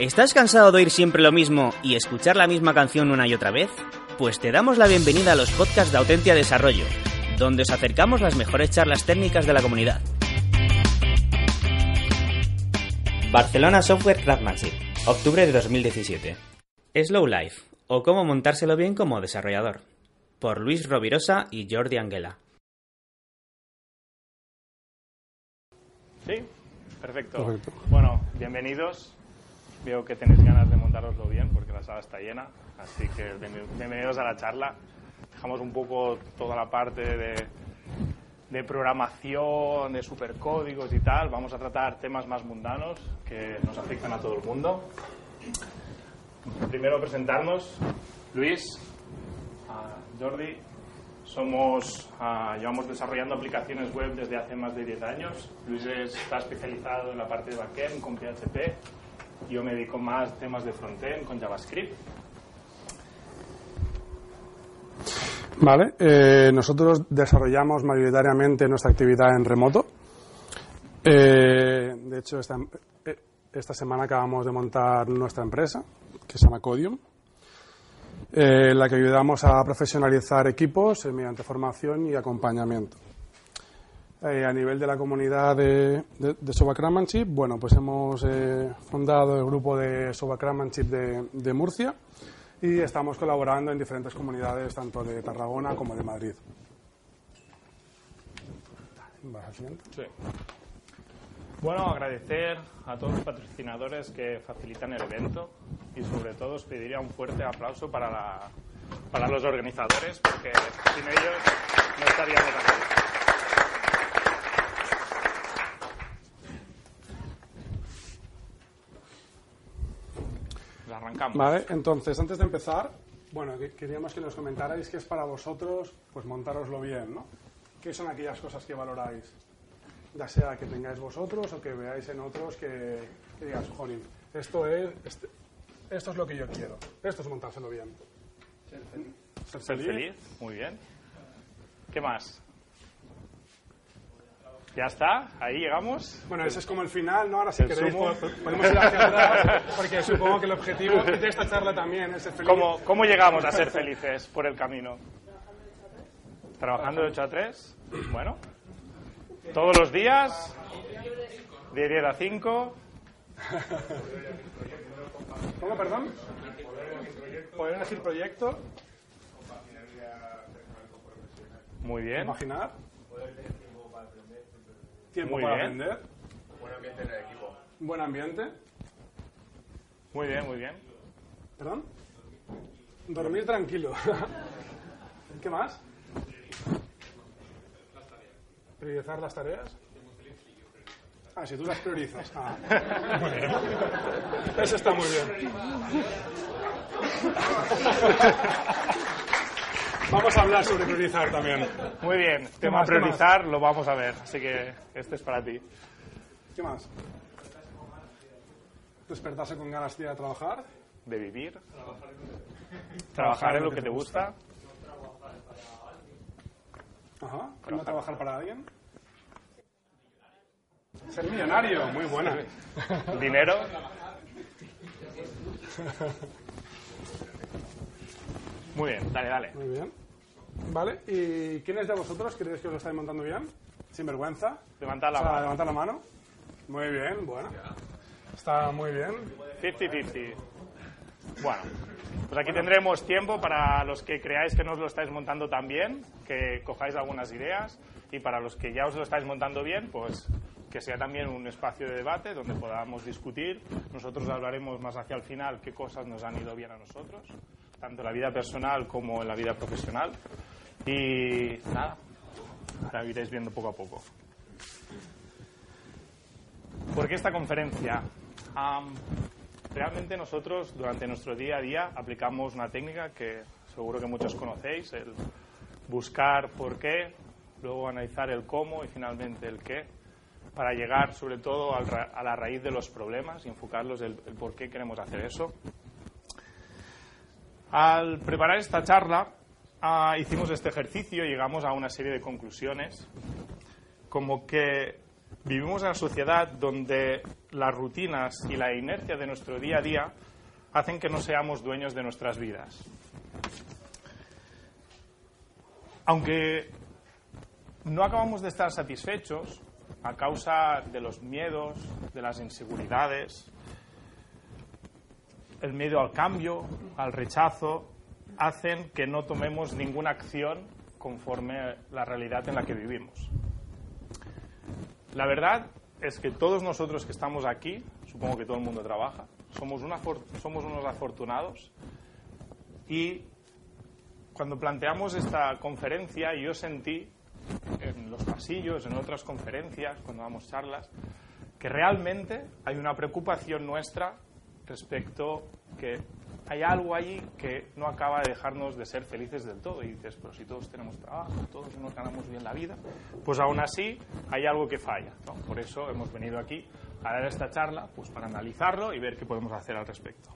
¿Estás cansado de oír siempre lo mismo y escuchar la misma canción una y otra vez? Pues te damos la bienvenida a los podcasts de Autentia Desarrollo, donde os acercamos las mejores charlas técnicas de la comunidad. Barcelona Software Craftsmanship, octubre de 2017. Slow Life, o cómo montárselo bien como desarrollador, por Luis Rovirosa y Jordi Anguela. Sí, perfecto. Perfecto. Bueno, bienvenidos. Veo que tenéis ganas de montároslo bien porque la sala está llena, así que bien- bienvenidos a la charla. Dejamos un poco toda la parte de, de programación, de supercódigos y tal. Vamos a tratar temas más mundanos que nos afectan a todo el mundo. Primero presentarnos, Luis, a Jordi. Somos, ah, llevamos desarrollando aplicaciones web desde hace más de 10 años. Luis es- está especializado en la parte de backend con PHP. Yo me dedico más a temas de frontend con JavaScript. Vale, eh, nosotros desarrollamos mayoritariamente nuestra actividad en remoto. Eh, de hecho, esta, eh, esta semana acabamos de montar nuestra empresa, que se llama Codium, en la que ayudamos a profesionalizar equipos mediante formación y acompañamiento. Eh, a nivel de la comunidad de, de, de bueno, pues hemos eh, fundado el grupo de Soba Craftsmanship de, de Murcia y estamos colaborando en diferentes comunidades, tanto de Tarragona como de Madrid. Bueno, agradecer a todos los patrocinadores que facilitan el evento y sobre todo os pediría un fuerte aplauso para, la- para los organizadores porque sin ellos no estaríamos aquí. Arrancamos. Vale, entonces, antes de empezar, bueno, que- queríamos que nos comentarais qué es para vosotros, pues montároslo bien, ¿no? ¿Qué son aquellas cosas que valoráis? Ya sea que tengáis vosotros o que veáis en otros que, que digas, jolín, esto es, este- esto es lo que yo quiero. Esto es montárselo bien. Ser Ser feliz, muy bien. ¿Qué más? ¿Ya está? ¿Ahí llegamos? Bueno, ese es como el final, ¿no? Ahora si queréis sumo. po- podemos ir hacia atrás, porque supongo que el objetivo de esta charla también es ser feliz. ¿Cómo, ¿Cómo llegamos a ser felices por el camino? ¿Trabajando de 8 a 3? Bueno. ¿Todos los días? ¿De 10 a 5? ¿Cómo, perdón? Poder elegir proyecto, Muy bien. imaginar. Tiempo Muy para bien. aprender. Buen ambiente. Muy bien, muy bien. ¿Perdón? Dormir tranquilo. ¿Qué más? Priorizar las tareas. Ah, si tú las priorizas. Ah, muy bien. Eso está muy bien. Vamos a hablar sobre priorizar también. Muy bien. Tema priorizar lo vamos a ver. Así que este es para ti. ¿Qué más? Despertarse con ganas de ir a trabajar. De vivir. Trabajar en lo que te gusta. Ajá. ¿No trabajar para alguien? Ser millonario. Muy buena. Dinero. Muy bien. Dale, dale. Muy bien. Vale. ¿Y quiénes de vosotros creéis que os lo estáis montando bien? Sin vergüenza. Levantad la O sea, mano. levantad la mano. Muy bien, bueno. Está muy bien. 50-50. Bueno, pues aquí tendremos tiempo para los que creáis que no os lo estáis montando tan bien, que cojáis algunas ideas, y para los que ya os lo estáis montando bien, pues que sea también un espacio de debate donde podamos discutir. Nosotros hablaremos más hacia el final qué cosas nos han ido bien a nosotros, tanto en la vida personal como en la vida profesional. Y nada, ahora iréis viendo poco a poco. ¿Por qué esta conferencia? Realmente nosotros durante nuestro día a día aplicamos una técnica que seguro que muchos conocéis, el buscar por qué, luego analizar el cómo y finalmente el qué, para llegar sobre todo a la raíz de los problemas y enfocarlos el, el por qué queremos hacer eso. Al preparar esta charla ah, hicimos este ejercicio y llegamos a una serie de conclusiones como que Vivimos en una sociedad donde las rutinas y la inercia de nuestro día a día hacen que no seamos dueños de nuestras vidas. Aunque no acabamos de estar satisfechos a causa de los miedos, de las inseguridades, el miedo al cambio, al rechazo, hacen que no tomemos ninguna acción conforme la realidad en la que vivimos. La verdad es que todos nosotros que estamos aquí, supongo que todo el mundo trabaja, somos, somos unos afortunados y cuando planteamos esta conferencia yo sentí en los pasillos, en otras conferencias, cuando damos charlas, que realmente hay una preocupación nuestra respecto que hay algo allí que no acaba de dejarnos de ser felices del todo. Y dices, pero si todos tenemos trabajo, todos nos ganamos bien la vida, pues aún así hay algo que falla. Por eso hemos venido aquí a dar esta charla, pues para analizarlo y ver qué podemos hacer al respecto.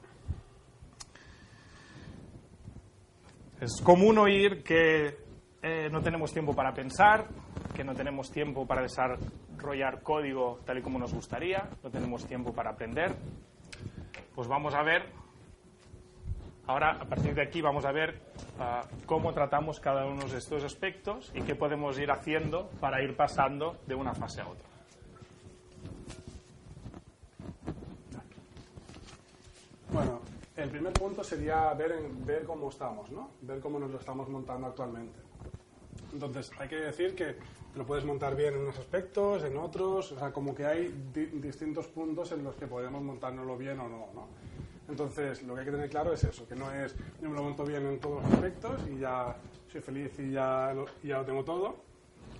Es común oír que eh, no tenemos tiempo para pensar, que no tenemos tiempo para desarrollar código tal y como nos gustaría, no tenemos tiempo para aprender. Pues vamos a ver, ahora a partir de aquí vamos a ver ah, cómo tratamos cada uno de estos aspectos y qué podemos ir haciendo para ir pasando de una fase a otra. Bueno, el primer punto sería ver, ver cómo estamos, ¿no? Ver cómo nos lo estamos montando actualmente. Entonces, hay que decir que lo puedes montar bien en unos aspectos, en otros, o sea, como que hay distintos puntos en los que podemos montárnoslo bien o no, ¿no? Entonces, lo que hay que tener claro es eso, que no es yo me lo monto bien en todos los aspectos y ya soy feliz y ya lo, ya lo tengo todo,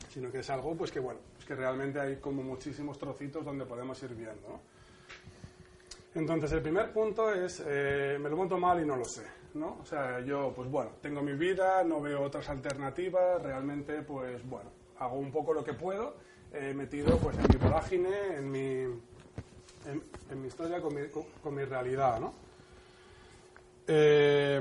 sino que es algo, pues que bueno, es que realmente hay como muchísimos trocitos donde podemos ir viendo, ¿no? Entonces, el primer punto es, eh, me lo monto mal y no lo sé, ¿no? O sea, yo, pues bueno, tengo mi vida, no veo otras alternativas, realmente, pues bueno, hago un poco lo que puedo, he metido pues en mi vorágine, en mi, en, mi historia, con mi, con, mi realidad, ¿no? Eh,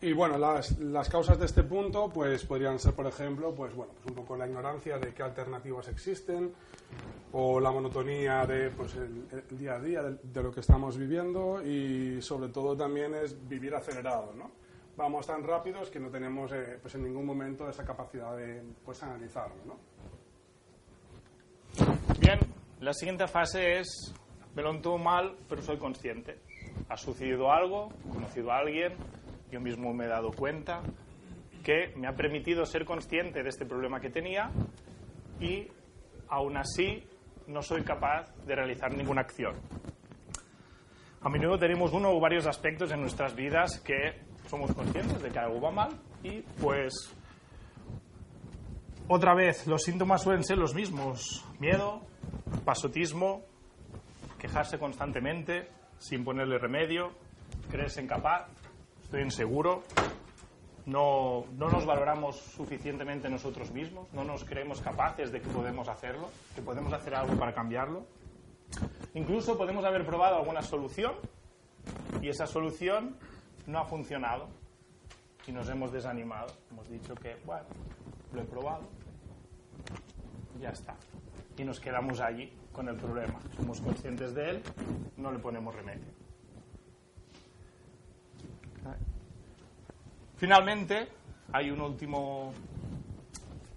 y bueno, las, las, causas de este punto pues podrían ser, por ejemplo, pues bueno, pues un poco la ignorancia de qué alternativas existen o la monotonía de pues el, día a día de, lo que estamos viviendo y sobre todo también es vivir acelerado, ¿no? Vamos tan rápidos que no tenemos eh, pues en ningún momento esa capacidad de pues analizarlo, ¿no? Bien, la siguiente fase es me lo tomo mal, pero soy consciente. Ha sucedido algo, conocido a alguien, yo mismo me he dado cuenta que me ha permitido ser consciente de este problema que tenía y aún así no soy capaz de realizar ninguna acción. A menudo tenemos uno o varios aspectos en nuestras vidas que somos conscientes de que algo va mal y pues otra vez los síntomas suelen ser los mismos. Miedo, pasotismo, quejarse constantemente sin ponerle remedio, creerse incapaz, estoy inseguro, no, no, nos valoramos suficientemente nosotros mismos, no nos creemos capaces de que podemos hacerlo, que podemos hacer algo para cambiarlo. Incluso podemos haber probado alguna solución y esa solución no ha funcionado y nos hemos desanimado. Hemos dicho que, bueno, lo he probado, ya está. Y nos quedamos allí con el problema. Somos conscientes de él, no le ponemos remedio. Finalmente, hay un último,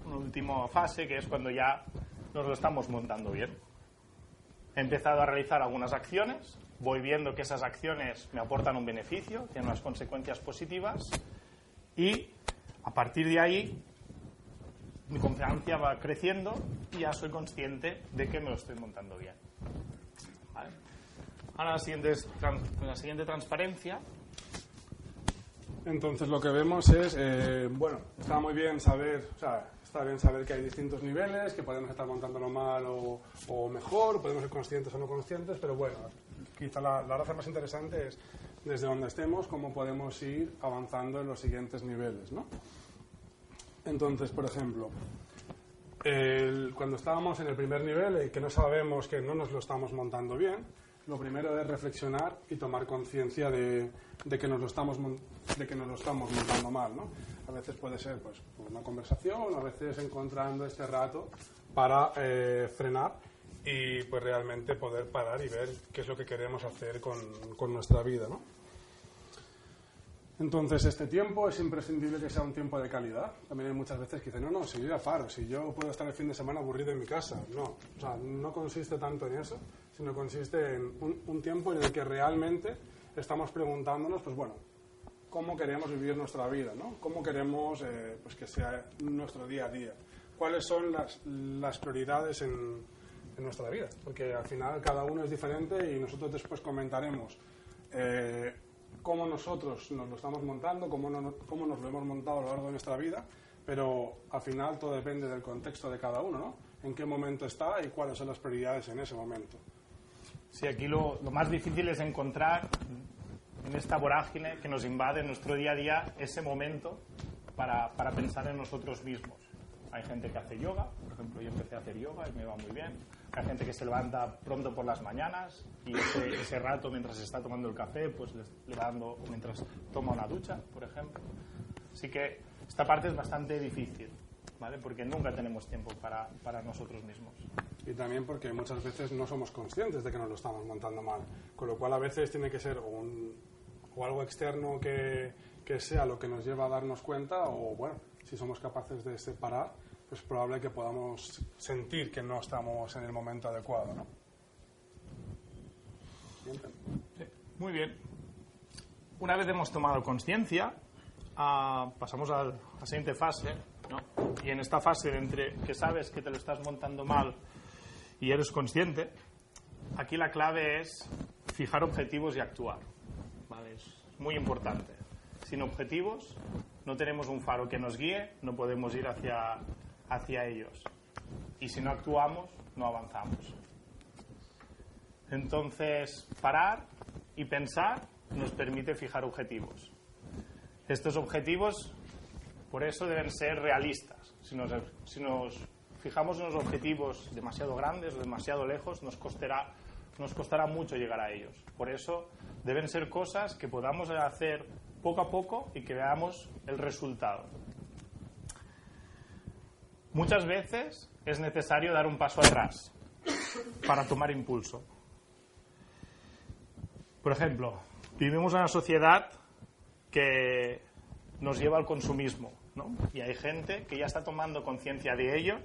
una última fase que es cuando ya nos lo estamos montando bien. He empezado a realizar algunas acciones, voy viendo que esas acciones me aportan un beneficio, tienen unas consecuencias positivas y a partir de ahí mi confianza va creciendo y ya soy consciente de que me lo estoy montando bien. Ahora la siguiente, la siguiente transparencia entonces lo que vemos es, eh, bueno, está muy bien saber, está bien saber que hay distintos niveles, que podemos estar montándolo mal o, mejor, podemos ser conscientes o no conscientes, pero bueno, quizá la, la más interesante es desde donde estemos, cómo podemos ir avanzando en los siguientes niveles, ¿no? Entonces, por ejemplo, cuando estábamos en el primer nivel, y que no sabemos que no nos lo estamos montando bien, lo primero es reflexionar y tomar conciencia de, que nos lo estamos de que nos lo estamos montando mal, ¿no? A veces puede ser pues una conversación, a veces encontrando este rato para eh, frenar y pues realmente poder parar y ver qué es lo que queremos hacer con, con nuestra vida, ¿no? Entonces, este tiempo es imprescindible que sea un tiempo de calidad. También hay muchas veces que dicen, no, no, si yo ya paro, si yo puedo estar el fin de semana aburrido en mi casa. No, o sea, no consiste tanto en eso, sino consiste en un, un tiempo en el que realmente estamos preguntándonos, pues bueno, cómo queremos vivir nuestra vida, ¿no? Cómo queremos eh, pues que sea nuestro día a día. ¿Cuáles son las, las prioridades en, en nuestra vida? Porque al final cada uno es diferente y nosotros después comentaremos eh, cómo nosotros nos lo estamos montando, cómo, no- cómo nos lo hemos montado a lo largo de nuestra vida, pero al final todo depende del contexto de cada uno, ¿no? En qué momento está y cuáles son las prioridades en ese momento. Sí, aquí lo, más difícil es encontrar en esta vorágine que nos invade en nuestro día a día ese momento para, para pensar en nosotros mismos. Hay gente que hace yoga, por ejemplo, yo empecé a hacer yoga y me va muy bien. Hay gente que se levanta pronto por las mañanas y ese, ese rato mientras está tomando el café, pues le va dando mientras toma una ducha, por ejemplo. Así que esta parte es bastante difícil, ¿vale? Porque nunca tenemos tiempo para, para nosotros mismos. Y también porque muchas veces no somos conscientes de que nos lo estamos montando mal. Con lo cual a veces tiene que ser o, un- o algo externo que, que sea lo que nos lleva a darnos cuenta o bueno, si somos capaces de separar, pues es probable que podamos sentir que no estamos en el momento adecuado, ¿no? Sí, Muy bien. Una vez hemos tomado conciencia, ah, pasamos a la siguiente fase. Y en esta fase, entre que sabes que te lo estás montando mal y eres consciente, aquí la clave es fijar objetivos y actuar. ¿vale? Es muy importante. Sin objetivos no tenemos un faro que nos guíe, no podemos ir hacia, hacia ellos. Y si no actuamos, no avanzamos. Entonces, parar y pensar nos permite fijar objetivos. Estos objetivos, por eso, deben ser realistas. Si nos, fijamos unos objetivos demasiado grandes o demasiado lejos, nos costará mucho llegar a ellos. Por eso, deben ser cosas que podamos hacer poco a poco y que veamos el resultado. Muchas veces es necesario dar un paso atrás para tomar impulso. Por ejemplo, vivimos en una sociedad que nos lleva al consumismo, Y hay gente que ya está tomando conciencia de ello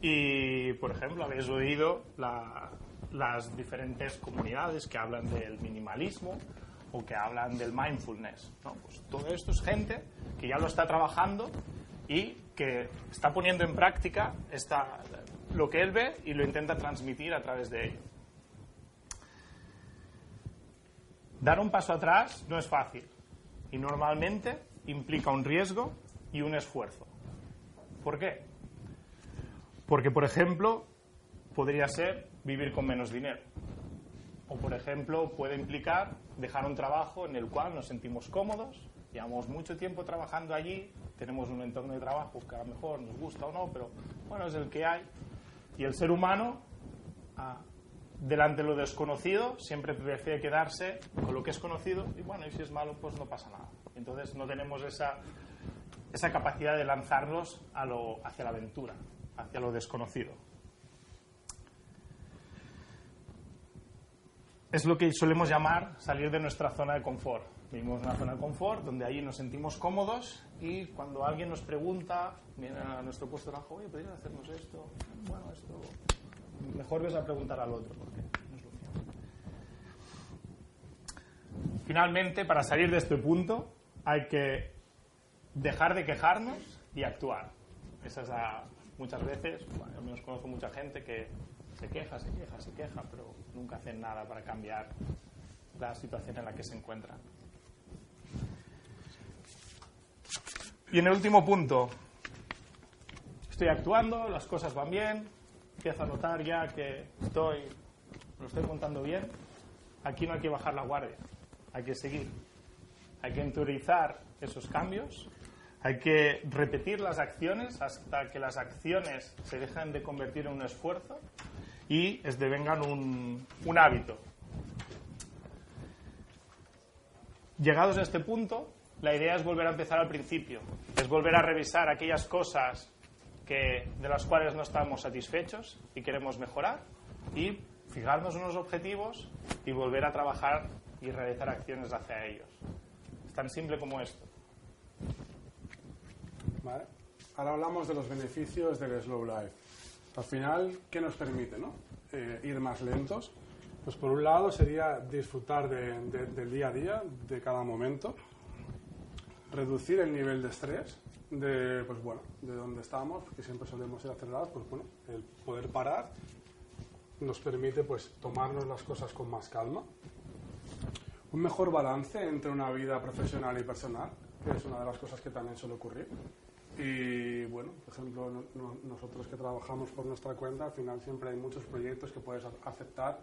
y, por ejemplo, habéis oído la- las diferentes comunidades que hablan del minimalismo o que hablan del mindfulness, ¿no? Pues todo esto es gente que ya lo está trabajando y que está poniendo en práctica esta- lo que él ve y lo intenta transmitir a través de ello. Dar un paso atrás no es fácil y normalmente implica un riesgo y un esfuerzo. ¿Por qué? Porque, por ejemplo, podría ser vivir con menos dinero. O, por ejemplo, puede implicar dejar un trabajo en el cual nos sentimos cómodos, llevamos mucho tiempo trabajando allí, tenemos un entorno de trabajo que a lo mejor nos gusta o no, pero bueno, es el que hay. Y el ser humano, ah, delante de lo desconocido, siempre prefiere quedarse con lo que es conocido y bueno, y si es malo, pues no pasa nada. Entonces no tenemos esa, esa capacidad de lanzarnos hacia la aventura, hacia lo desconocido. Es lo que solemos llamar salir de nuestra zona de confort. Vivimos en una zona de confort donde ahí nos sentimos cómodos y cuando alguien nos pregunta, viene a nuestro puesto de trabajo, oye, ¿podrías hacernos esto? Bueno, esto... Mejor ves a preguntar al otro porque no es lo. Finalmente, para salir de este punto, hay que dejar de quejarnos y actuar. Esa es muchas veces, bueno, al menos conozco mucha gente que se queja, se queja, se queja, pero nunca hacen nada para cambiar la situación en la que se encuentran. Y en el último punto, estoy actuando, las cosas van bien, empiezo a notar ya que estoy, lo estoy contando bien. Aquí no hay que bajar la guardia, hay que seguir. Hay que interiorizar esos cambios, hay que repetir las acciones hasta que las acciones se dejen de convertir en un esfuerzo y devengan un, un hábito. Llegados a este punto, la idea es volver a empezar al principio, es volver a revisar aquellas cosas que, de las cuales no estamos satisfechos y queremos mejorar y fijarnos unos objetivos y volver a trabajar y realizar acciones hacia ellos. Es tan simple como esto. Vale. Ahora hablamos de los beneficios del slow life. Al final, ¿qué nos permite? No? Eh, ir más lentos. Pues por un lado sería disfrutar de- de- del día a día, de cada momento, reducir el nivel de estrés, de, pues bueno, de donde estamos, porque siempre solemos ser acelerados, pues bueno, el poder parar nos permite pues tomarnos las cosas con más calma. Un mejor balance entre una vida profesional y personal, que es una de las cosas que también suele ocurrir. Y bueno, por ejemplo, no- no- nosotros que trabajamos por nuestra cuenta, al final siempre hay muchos proyectos que puedes aceptar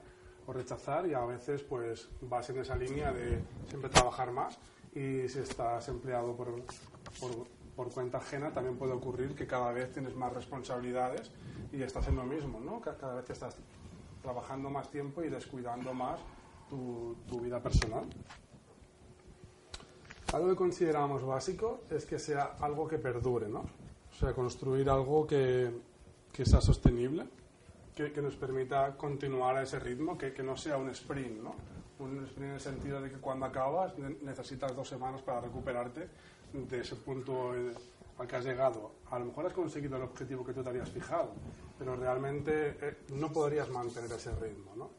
o rechazar y a veces pues vas en esa línea de siempre trabajar más y si estás empleado por, por, por cuenta ajena también puede ocurrir que cada vez tienes más responsabilidades y estás en lo mismo, ¿no? Ca- Cada vez estás trabajando más tiempo y descuidando más tu, tu vida personal. Algo que consideramos básico es que sea algo que perdure, ¿no? O sea, construir algo que, que sea sostenible, que, que nos permita continuar a ese ritmo, que, que no sea un sprint, ¿no? Un sprint en el sentido de que cuando acabas ne- necesitas dos semanas para recuperarte de ese punto eh, al que has llegado. A lo mejor has conseguido el objetivo que tú te habías fijado, pero realmente eh, no podrías mantener ese ritmo, ¿no?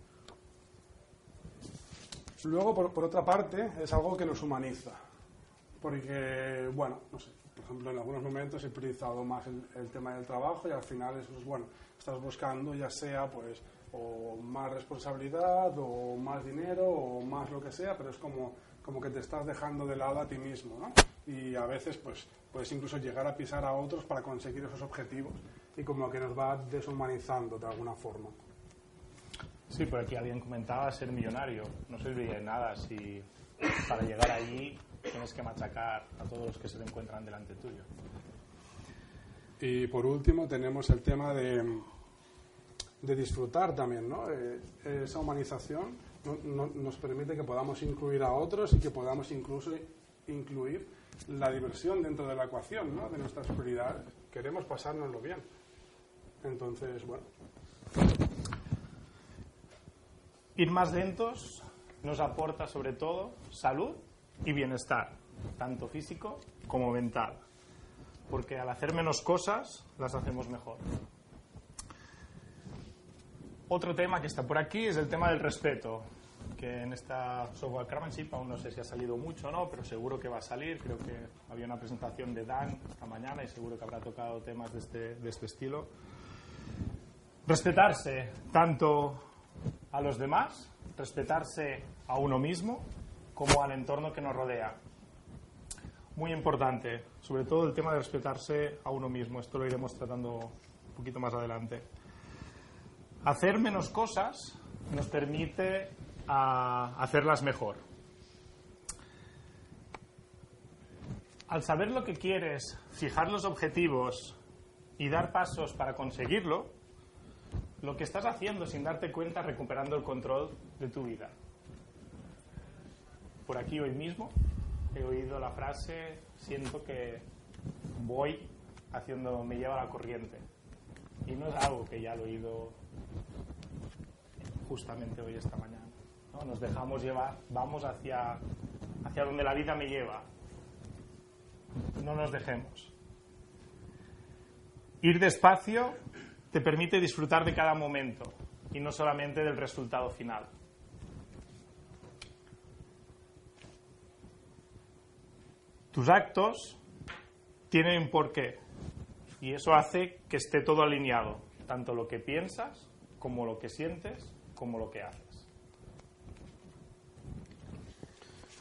Luego, por, por otra parte, es algo que nos humaniza. Porque, bueno, no sé, por ejemplo, en algunos momentos he priorizado más el, el tema del trabajo y al final es, bueno, estás buscando ya sea, pues, o más responsabilidad, o más dinero, o más lo que sea, pero es como, como que te estás dejando de lado a ti mismo, ¿no? Y a veces, pues, puedes incluso llegar a pisar a otros para conseguir esos objetivos y como que nos va deshumanizando de alguna forma. Sí, por aquí alguien comentaba ser millonario. No serviría de nada si para llegar allí tienes que machacar a todos los que se te encuentran delante tuyo. Y por último tenemos el tema de, de disfrutar también, ¿no? Eh, esa humanización no- no- nos permite que podamos incluir a otros y que podamos incluso incluir la diversión dentro de la ecuación, ¿no? De nuestras prioridades. Queremos pasárnoslo bien. Entonces, bueno, Ir más lentos nos aporta sobre todo salud y bienestar, tanto físico como mental. Porque al hacer menos cosas, las hacemos mejor. Otro tema que está por aquí es el tema del respeto, que en esta software Craftsmanship aún no sé si ha salido mucho o no, pero seguro que va a salir. Creo que había una presentación de Dan esta mañana y seguro que habrá tocado temas de este, de este estilo. Respetarse tanto a los demás, respetarse a uno mismo como al entorno que nos rodea. Muy importante, sobre todo el tema de respetarse a uno mismo. Esto lo iremos tratando un poquito más adelante. Hacer menos cosas nos permite ah, hacerlas mejor. Al saber lo que quieres, fijar los objetivos y dar pasos para conseguirlo, lo que estás haciendo sin darte cuenta recuperando el control de tu vida. Por aquí hoy mismo he oído la frase, siento que voy haciendo, me lleva la corriente. Y no es algo que ya lo he oído justamente hoy esta mañana. ¿no? Nos dejamos llevar, vamos hacia, hacia donde la vida me lleva. No nos dejemos. Ir despacio te permite disfrutar de cada momento y no solamente del resultado final. Tus actos tienen un porqué y eso hace que esté todo alineado, tanto lo que piensas como lo que sientes como lo que haces.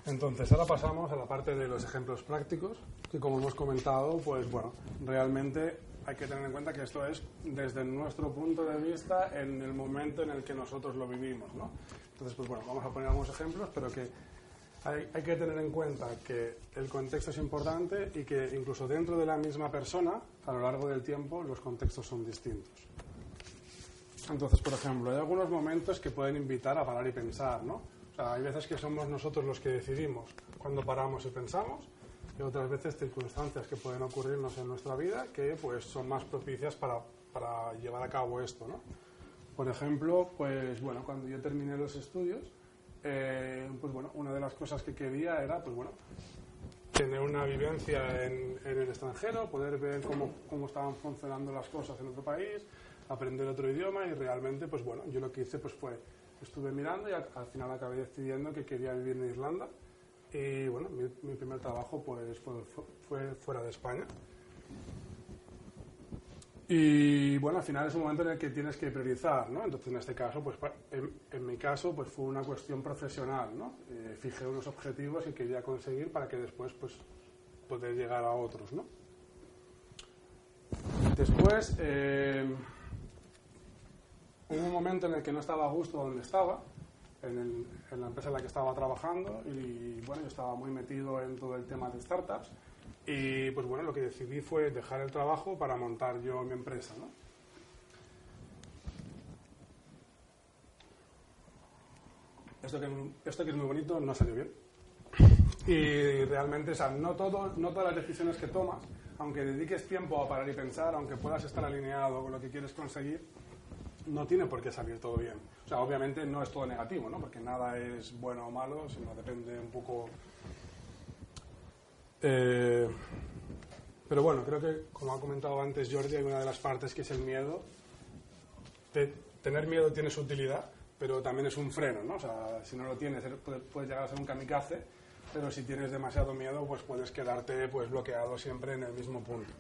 Entonces, ahora pasamos a la parte de los ejemplos prácticos, que como hemos comentado, pues bueno, realmente hay que tener en cuenta que esto es desde nuestro punto de vista en el momento en el que nosotros lo vivimos, ¿no? Entonces, pues bueno, vamos a poner algunos ejemplos, pero que hay, que tener en cuenta que el contexto es importante y que incluso dentro de la misma persona, a lo largo del tiempo, los contextos son distintos. Entonces, por ejemplo, hay algunos momentos que pueden invitar a parar y pensar, ¿no? O sea, hay veces que somos nosotros los que decidimos cuando paramos y pensamos, y otras veces circunstancias que pueden ocurrirnos en nuestra vida que pues son más propicias para, para llevar a cabo esto, ¿no? Por ejemplo, pues bueno, cuando yo terminé los estudios, eh, pues bueno, una de las cosas que quería era, pues bueno, tener una vivencia en, en el extranjero, poder ver cómo, cómo, estaban funcionando las cosas en otro país, aprender otro idioma y realmente, pues bueno, yo lo que hice pues fue, estuve mirando y al, al final acabé decidiendo que quería vivir en Irlanda y bueno, mi, mi primer trabajo pues fue, fue fuera de España. Y bueno, al final es un momento en el que tienes que priorizar, ¿no? Entonces, en este caso, pues en, en mi caso, pues fue una cuestión profesional, ¿no? Eh, fijé unos objetivos que quería conseguir para que después, pues, poder llegar a otros, ¿no? Después, eh, hubo un momento en el que no estaba a gusto donde estaba, en, el, en la empresa en la que estaba trabajando, y bueno, yo estaba muy metido en todo el tema de startups, y pues bueno, lo que decidí fue dejar el trabajo para montar yo mi empresa, ¿no? Esto que, esto que es muy bonito no salió bien. Y realmente, o sea, no, todo, no todas las decisiones que tomas, aunque dediques tiempo a parar y pensar, aunque puedas estar alineado con lo que quieres conseguir, no tiene por qué salir todo bien. O sea, obviamente no es todo negativo, ¿no? Porque nada es bueno o malo, sino depende un poco eh, pero bueno, creo que, como ha comentado antes Jordi, hay una de las partes que es el miedo. Tener miedo tiene su utilidad, pero también es un freno, ¿no? O sea, si no lo tienes, puedes llegar a ser un kamikaze, pero si tienes demasiado miedo, pues puedes quedarte pues, bloqueado siempre en el mismo punto.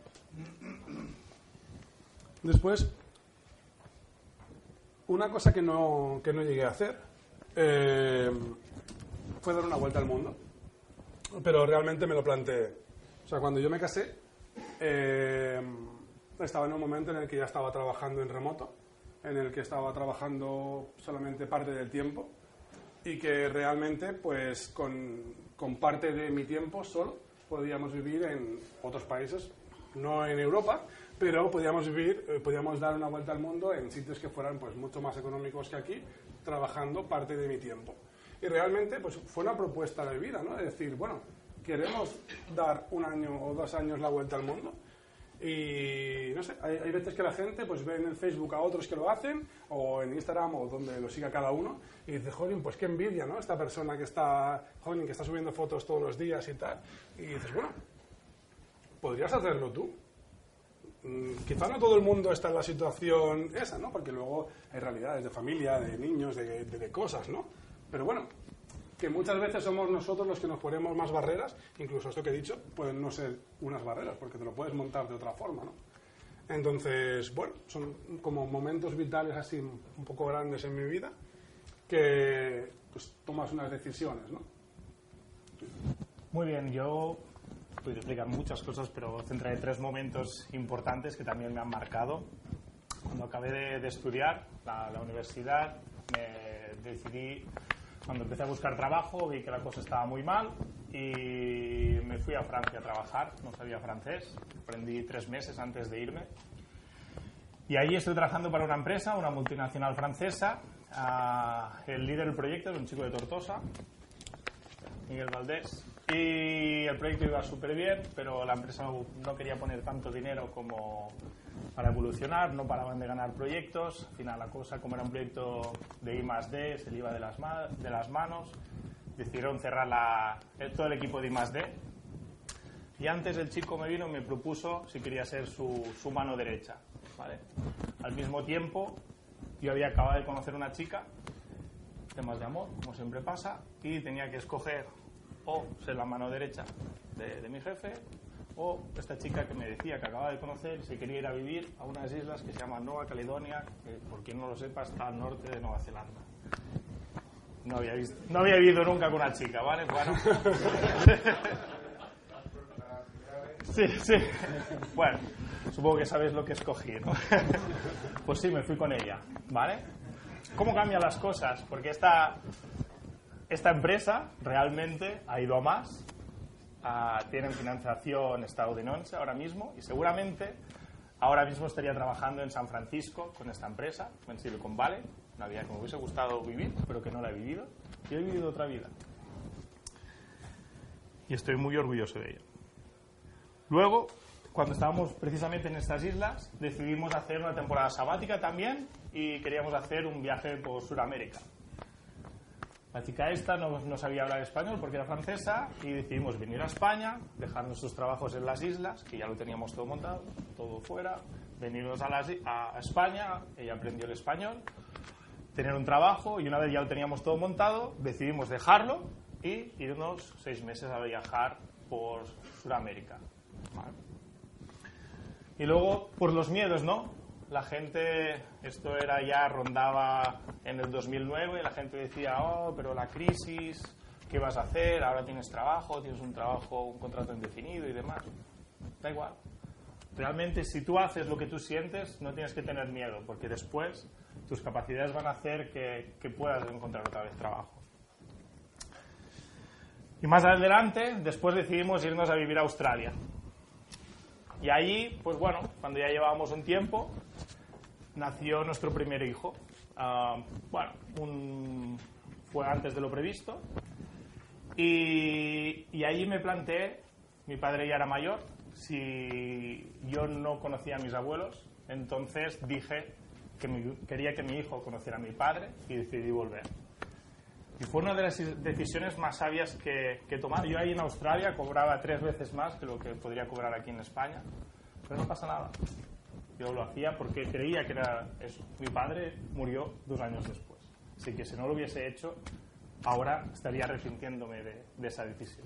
Después, una cosa que no, que no llegué a hacer eh, fue dar una vuelta al mundo pero realmente me lo planteé. O sea, cuando yo me casé, eh, estaba en un momento en el que ya estaba trabajando en remoto, en el que estaba trabajando solamente parte del tiempo y que realmente, pues, con, con parte de mi tiempo solo podíamos vivir en otros países, no en Europa, pero podíamos vivir, eh, podíamos dar una vuelta al mundo en sitios que fueran pues mucho más económicos que aquí, trabajando parte de mi tiempo. Y realmente pues, fue una propuesta de vida, ¿no? Es decir, bueno, queremos dar un año o dos años la vuelta al mundo. Y no sé, hay, veces que la gente pues ve en el Facebook a otros que lo hacen, o en Instagram, o donde lo siga cada uno, y dice, jolín, pues qué envidia, ¿no? Esta persona que está, jolín, que está subiendo fotos todos los días y tal. Y dices, bueno, podrías hacerlo tú. Mm, quizá no todo el mundo está en la situación esa, ¿no? Porque luego hay realidades de familia, de niños, de, de cosas, ¿no? Pero bueno, que muchas veces somos nosotros los que nos ponemos más barreras, incluso esto que he dicho pueden no ser unas barreras, porque te lo puedes montar de otra forma, ¿no? Entonces, bueno, son como momentos vitales así un poco grandes en mi vida que pues, tomas unas decisiones, ¿no? Muy bien, yo puedo explicar muchas cosas, pero centraré tres momentos importantes que también me han marcado. Cuando acabé de, estudiar la, la universidad, me decidí cuando empecé a buscar trabajo vi que la cosa estaba muy mal y me fui a Francia a trabajar. No sabía francés, aprendí tres meses antes de irme. Y ahí estoy trabajando para una empresa, una multinacional francesa. Uh, el líder del proyecto es un chico de Tortosa, Miguel Valdés. Y el proyecto iba súper bien, pero la empresa no, quería poner tanto dinero como para evolucionar, no paraban de ganar proyectos. Al final, la cosa, como era un proyecto de I más D, se le iba de las, ma de las manos. Decidieron cerrar la, todo el equipo de I más D. Y antes el chico me vino y me propuso si quería ser su, su mano derecha. ¿vale? Al mismo tiempo, yo había acabado de conocer una chica, temas de amor, como siempre pasa, y tenía que escoger o ser la mano derecha de, de mi jefe o esta chica que me decía que acababa de conocer se quería ir a vivir a unas islas que se llaman Nueva Caledonia, que por quien no lo sepa está al norte de Nueva Zelanda. No había, visto, no había vivido nunca con una chica, ¿vale? Bueno. Sí, sí. Bueno, supongo que sabéis lo que escogí, ¿no? Pues sí, me fui con ella, ¿vale? ¿Cómo cambian las cosas? Porque esta, esta empresa realmente ha ido a más, uh, tienen financiación estadounidense ahora mismo y seguramente ahora mismo estaría trabajando en San Francisco con esta empresa, en Silicon Valley, una vida que me hubiese gustado vivir, pero que no la he vivido. Y he vivido otra vida. Y estoy muy orgulloso de ello. Luego, cuando estábamos precisamente en estas islas, decidimos hacer una temporada sabática también y queríamos hacer un viaje por Sudamérica. La chica esta no, sabía hablar español porque era francesa y decidimos venir a España, dejar nuestros trabajos en las islas, que ya lo teníamos todo montado, todo fuera, venirnos a, España, ella aprendió el español, tener un trabajo y una vez ya lo teníamos todo montado, decidimos dejarlo y irnos seis meses a viajar por Sudamérica. Y luego, por los miedos, ¿no? La gente, esto era ya, rondaba en el 2009, la gente decía, oh, pero la crisis, ¿qué vas a hacer? Ahora tienes trabajo, tienes un trabajo, un contrato indefinido y demás. Da igual. Realmente, si tú haces lo que tú sientes, no tienes que tener miedo, porque después tus capacidades van a hacer que, que puedas encontrar otra vez trabajo. Y más adelante, después decidimos irnos a vivir a Australia. Y allí, pues bueno, cuando ya llevábamos un tiempo, nació nuestro primer hijo. Uh, bueno, fue antes de lo previsto. Y, y, allí me planteé, mi padre ya era mayor, si yo no conocía a mis abuelos, entonces dije que quería que mi hijo conociera a mi padre y decidí volver. Y fue una de las decisiones más sabias que, que tomar. Yo ahí en Australia cobraba tres veces más que lo que podría cobrar aquí en España, pero no pasa nada. Yo lo hacía porque creía que era eso. Mi padre murió dos años después. Así que si no lo hubiese hecho, ahora estaría arrepintiéndome de, de esa decisión.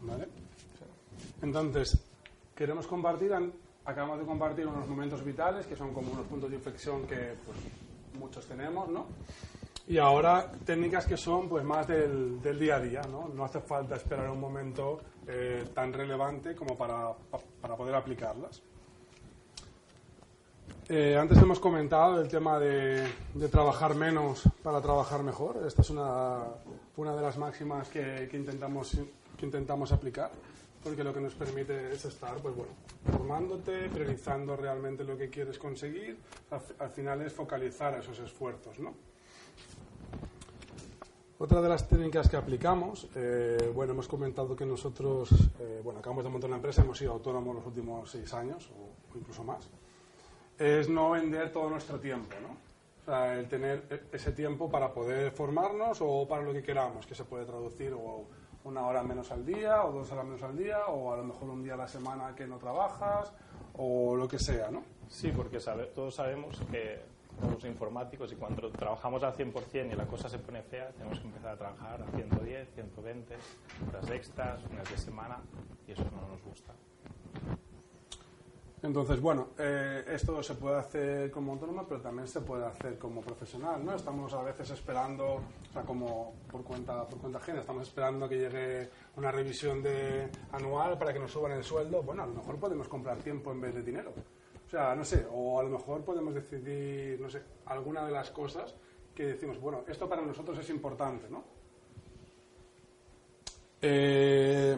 ¿Vale? Entonces, queremos compartir acabamos de compartir unos momentos vitales que son como unos puntos de inflexión que pues, muchos tenemos, ¿no? Y ahora técnicas que son pues más del, del día a día, ¿no? No hace falta esperar un momento eh, tan relevante como para, para poder aplicarlas. Eh, antes hemos comentado el tema de, de, trabajar menos para trabajar mejor. Esta es una, una de las máximas que, que, intentamos, que intentamos aplicar porque lo que nos permite es estar, pues bueno, formándote, priorizando realmente lo que quieres conseguir. Al, al final es focalizar esos esfuerzos, ¿no? Otra de las técnicas que aplicamos, eh, bueno, hemos comentado que nosotros, eh, bueno, acabamos de montar una empresa, hemos sido autónomos los últimos seis años o incluso más, es no vender todo nuestro tiempo, ¿no? O sea, el tener ese tiempo para poder formarnos o para lo que queramos, que se puede traducir o una hora menos al día o dos horas menos al día o a lo mejor un día a la semana que no trabajas o lo que sea, ¿no? Sí, porque sabe, todos sabemos que los informáticos y cuando trabajamos al 100% y la cosa se pone fea, tenemos que empezar a trabajar a 110, 120 horas extras, unas de semana y eso no nos gusta. Entonces, bueno, eh, esto se puede hacer como autónomo, pero también se puede hacer como profesional, ¿no? Estamos a veces esperando, o sea, como por cuenta, por cuenta ajena, estamos esperando que llegue una revisión de anual para que nos suban el sueldo. Bueno, a lo mejor podemos comprar tiempo en vez de dinero. O sea, no sé, o a lo mejor podemos decidir, alguna de las cosas que decimos, bueno, esto para nosotros es importante, ¿no? Eh,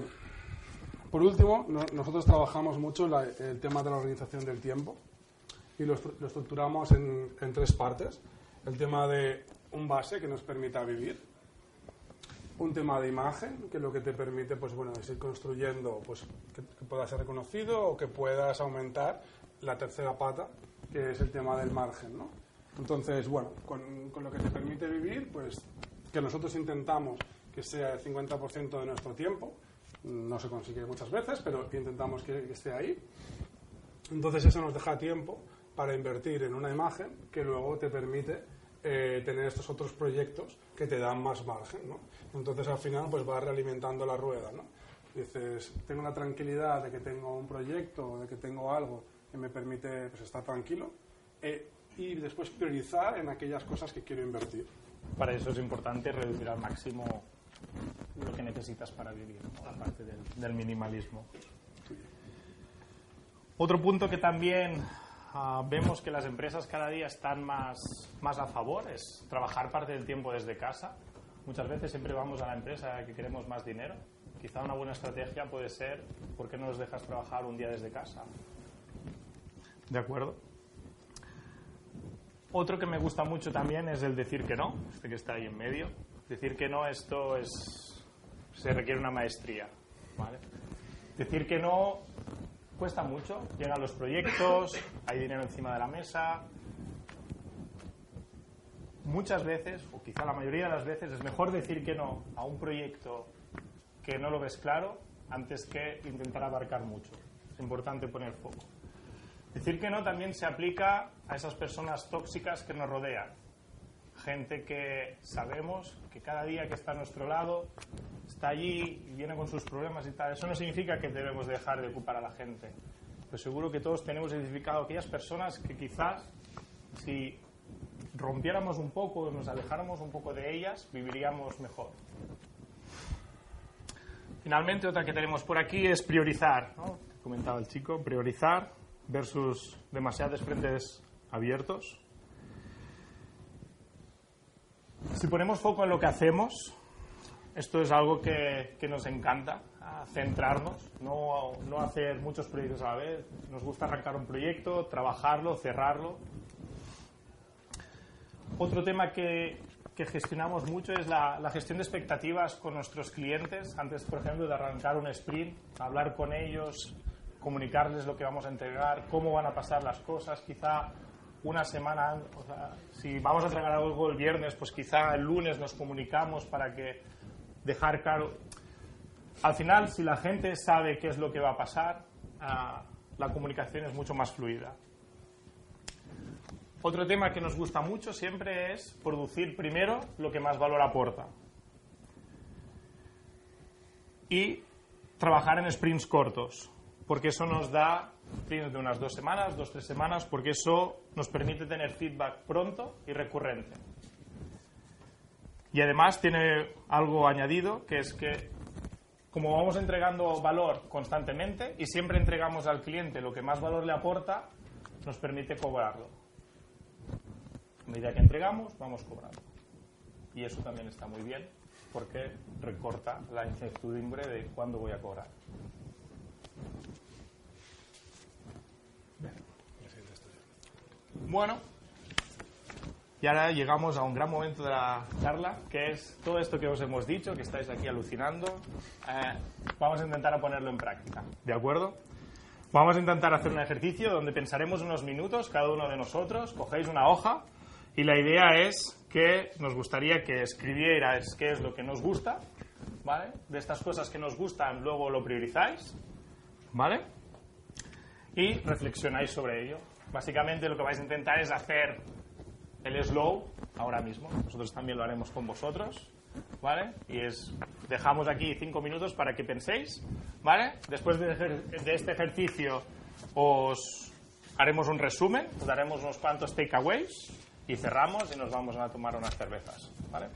por último, no, nosotros trabajamos mucho la, el tema de la organización del tiempo y lo, estructuramos en, tres partes. El tema de un base que nos permita vivir, un tema de imagen, que lo que te permite pues, bueno, es ir construyendo pues, que, que pueda ser reconocido o que puedas aumentar la tercera pata, que es el tema del margen. ¿no? Entonces, bueno, con, con lo que te permite vivir, pues que nosotros intentamos que sea el 50% de nuestro tiempo, no se consigue muchas veces, pero intentamos que, esté ahí. Entonces eso nos deja tiempo para invertir en una imagen que luego te permite eh, tener estos otros proyectos que te dan más margen. ¿no? Entonces al final pues va realimentando la rueda. ¿no? Dices, tengo la tranquilidad de que tengo un proyecto, de que tengo algo que me permite pues, estar tranquilo eh, y después priorizar en aquellas cosas que quiero invertir. Para eso es importante reducir al máximo lo que necesitas para vivir, ¿no? aparte del, minimalismo. Otro punto que también uh, vemos que las empresas cada día están más, más a favor es trabajar parte del tiempo desde casa. Muchas veces siempre vamos a la empresa que queremos más dinero. Quizá una buena estrategia puede ser, ¿por qué no nos dejas trabajar un día desde casa? ¿De acuerdo? Otro que me gusta mucho también es el decir que no, este que está ahí en medio. Decir que no, esto es, se requiere una maestría. Decir que no cuesta mucho, llegan los proyectos, hay dinero encima de la mesa. Muchas veces, o quizá la mayoría de las veces, es mejor decir que no a un proyecto que no lo ves claro antes que intentar abarcar mucho. Es importante poner foco. Decir que no también se aplica a esas personas tóxicas que nos rodean. Gente que sabemos que cada día que está a nuestro lado está allí y viene con sus problemas y tal. Eso no significa que debemos dejar de ocupar a la gente. Pero seguro que todos tenemos identificado aquellas personas que quizás si rompiéramos un poco, nos alejáramos un poco de ellas, viviríamos mejor. Finalmente, otra que tenemos por aquí es priorizar. Comentaba el chico, priorizar versus demasiados frentes abiertos. Si ponemos foco en lo que hacemos, esto es algo que, que nos encanta, centrarnos, no, no, hacer muchos proyectos a la vez. Nos gusta arrancar un proyecto, trabajarlo, cerrarlo. Otro tema que, que gestionamos mucho es la, la, gestión de expectativas con nuestros clientes. Antes, por ejemplo, de arrancar un sprint, hablar con ellos, comunicarles lo que vamos a entregar, cómo van a pasar las cosas, quizá una semana, o sea, si vamos a entregar algo el viernes, pues quizá el lunes nos comunicamos para que dejar claro. Al final, si la gente sabe qué es lo que va a pasar, uh, la comunicación es mucho más fluida. Otro tema que nos gusta mucho siempre es producir primero lo que más valor aporta. Y trabajar en sprints cortos, porque eso nos da de unas dos semanas, dos, tres semanas, porque eso nos permite tener feedback pronto y recurrente. Y además tiene algo añadido, que es que como vamos entregando valor constantemente y siempre entregamos al cliente lo que más valor le aporta, nos permite cobrarlo. A medida que entregamos, vamos cobrando. Y eso también está muy bien porque recorta la incertidumbre de cuándo voy a cobrar. Bueno, y ahora llegamos a un gran momento de la charla, que es todo esto que os hemos dicho, que estáis aquí alucinando. Eh, vamos a intentar a ponerlo en práctica, ¿de acuerdo? Vamos a intentar hacer un ejercicio donde pensaremos unos minutos, cada uno de nosotros, cogéis una hoja y la idea es que nos gustaría que escribierais qué es lo que nos gusta, ¿vale? De estas cosas que nos gustan, luego lo priorizáis, ¿vale? Y reflexionáis sobre ello. Básicamente lo que vais a intentar es hacer el slow ahora mismo. Nosotros también lo haremos con vosotros, ¿vale? Y es dejamos aquí cinco minutos para que penséis, ¿vale? Después de, este ejercicio os haremos un resumen, os daremos unos cuantos takeaways y cerramos y nos vamos a tomar unas cervezas, ¿vale?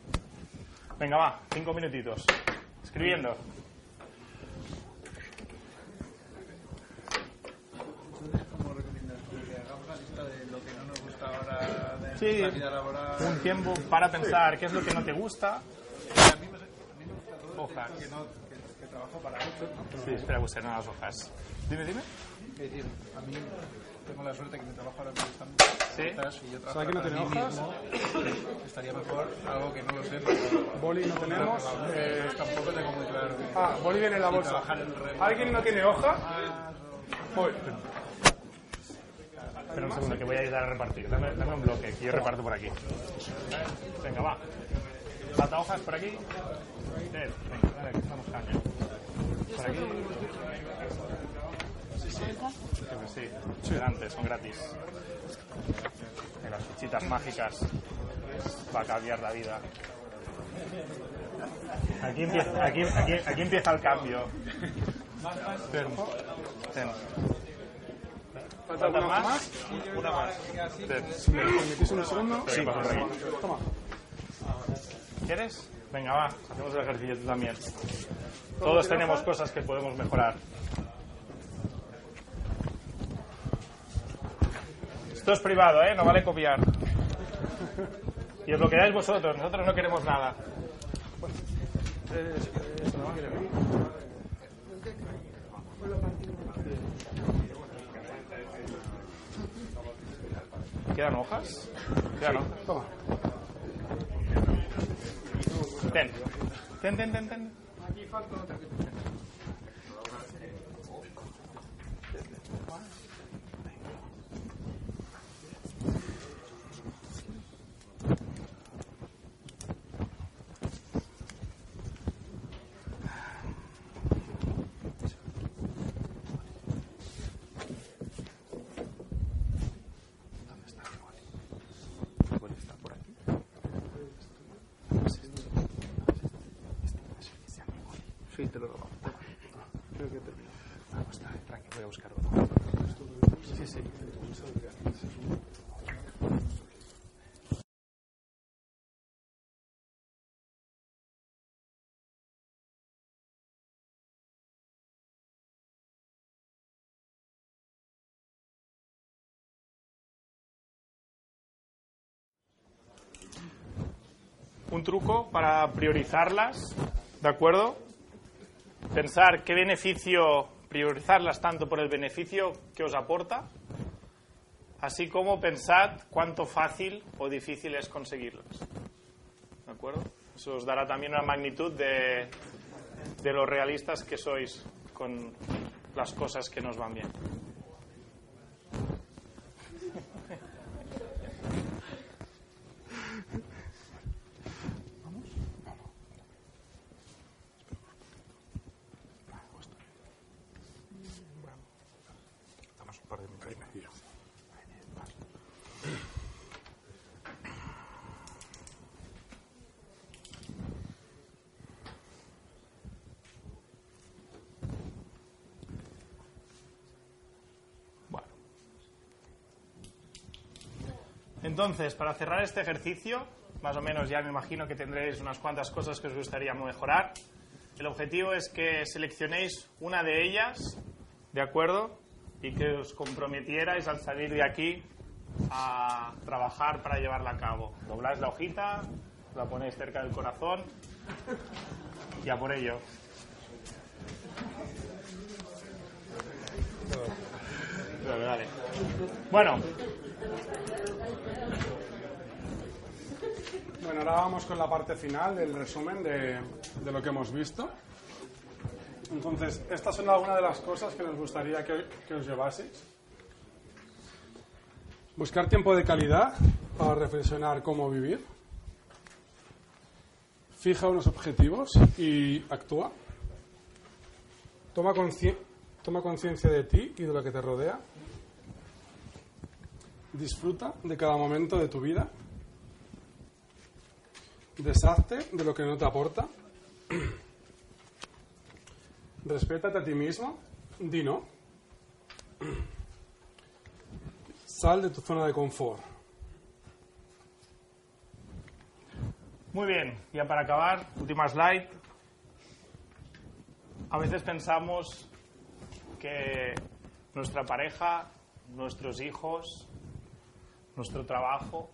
Venga, va, cinco minutitos. Escribiendo. Sí, un tiempo para pensar qué es lo que no te gusta. A mí me, a mí me gusta todo Hojas. que, no, que, que trabajo para otros, ¿no? Sí, espera, buscar las hojas. Dime, dime. Es decir, a mí tengo la suerte que mi trabajo ahora me gusta mucho. Sí. Si yo ¿Sabe que no tiene hojas? mismo, estaría mejor, algo que no lo sé. Pero, Boli no tenemos. eh, pues tampoco tengo muy claro. ah, boli viene en la bolsa. ¿Alguien no tiene hoja? Voy. Espera un segundo, que voy a ayudar a repartir. Dame, dame un bloque, que yo reparto por aquí. Venga, va. ¿Falta hojas por aquí? Sí, venga, dale, que estamos caña. Por aquí. Sí, sí. Sí. Delante, son gratis. En las fichitas mágicas va a cambiar la vida. Aquí empieza, aquí, aquí, aquí empieza el cambio. Ten. Ten. ¿Falta alguna más? Una más. ¿Me permitís un segundo? Sí. Toma. ¿Quieres? Venga, va, hacemos el ejercicio tú también. Todos tenemos cosas que podemos mejorar. Esto es privado, ¿eh? No vale copiar. Y os lo quedáis vosotros, nosotros no queremos nada. ¿Quedan hojas? ¿Quedan hojas? Toma. Ten. Ten, ten, ten, ten. falta otra que te Sí, te lo robo. Creo que termino. Vamos, está, tranqui, voy a buscar otro. Sí, sí. Un truco para priorizarlas, ¿de acuerdo? Pensar qué beneficio, priorizarlas tanto por el beneficio que os aporta, así como pensad cuánto fácil o difícil es conseguirlas. ¿De acuerdo? Eso os dará también una magnitud de, de lo realistas que sois con las cosas que nos van bien. Damos un par de minutos. Bueno. Entonces, para cerrar este ejercicio, más o menos ya me imagino que tendréis unas cuantas cosas que os gustaría mejorar. El objetivo es que seleccionéis una de ellas, ¿de acuerdo? Y que os comprometierais al salir de aquí a trabajar para llevarla a cabo. Dobláis la hojita, la ponéis cerca del corazón y a por ello. Bueno, Bueno, ahora vamos con la parte final del resumen de, lo que hemos visto. Entonces, estas son algunas de las cosas que nos gustaría que, que os llevaseis. Buscar tiempo de calidad para reflexionar cómo vivir. Fija unos objetivos y actúa. Toma conciencia de ti y de lo que te rodea. Disfruta de cada momento de tu vida. Deshazte de lo que no te aporta. Respétate a ti mismo. Di no. Sal de tu zona de confort. Muy bien, ya para acabar, última slide. A veces pensamos que nuestra pareja, nuestros hijos, nuestro trabajo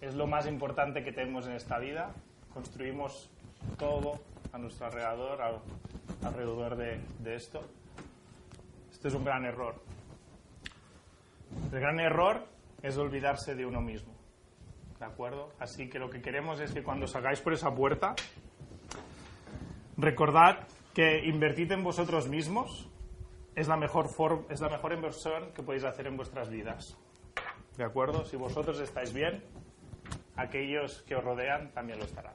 es lo más importante que tenemos en esta vida. Construimos todo a nuestro alrededor, al- alrededor de, esto. Esto es un gran error. El gran error es olvidarse de uno mismo. ¿De acuerdo? Así que lo que queremos es que cuando salgáis por esa puerta, recordad que invertid en vosotros mismos es la mejor, for- es la mejor inversión que podéis hacer en vuestras vidas. ¿De acuerdo? Si vosotros estáis bien, aquellos que os rodean también lo estarán.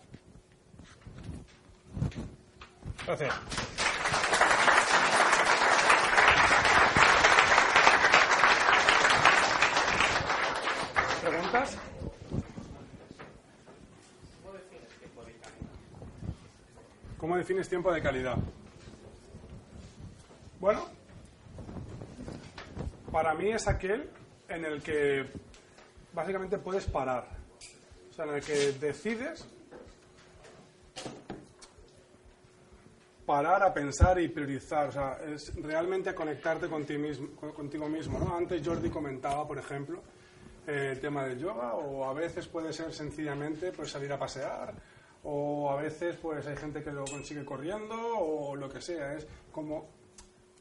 Gracias. ¿Preguntas? ¿Cómo defines tiempo de calidad? Bueno, para mí es aquel en el que básicamente puedes parar. O sea, en el que decides parar a pensar y priorizar. O sea, es realmente conectarte con ti mismo, con- contigo mismo. ¿no? Antes Jordi comentaba, por ejemplo, eh, el tema del yoga, o a veces puede ser sencillamente pues, salir a pasear, o a veces pues hay gente que lo consigue corriendo, o lo que sea. Es como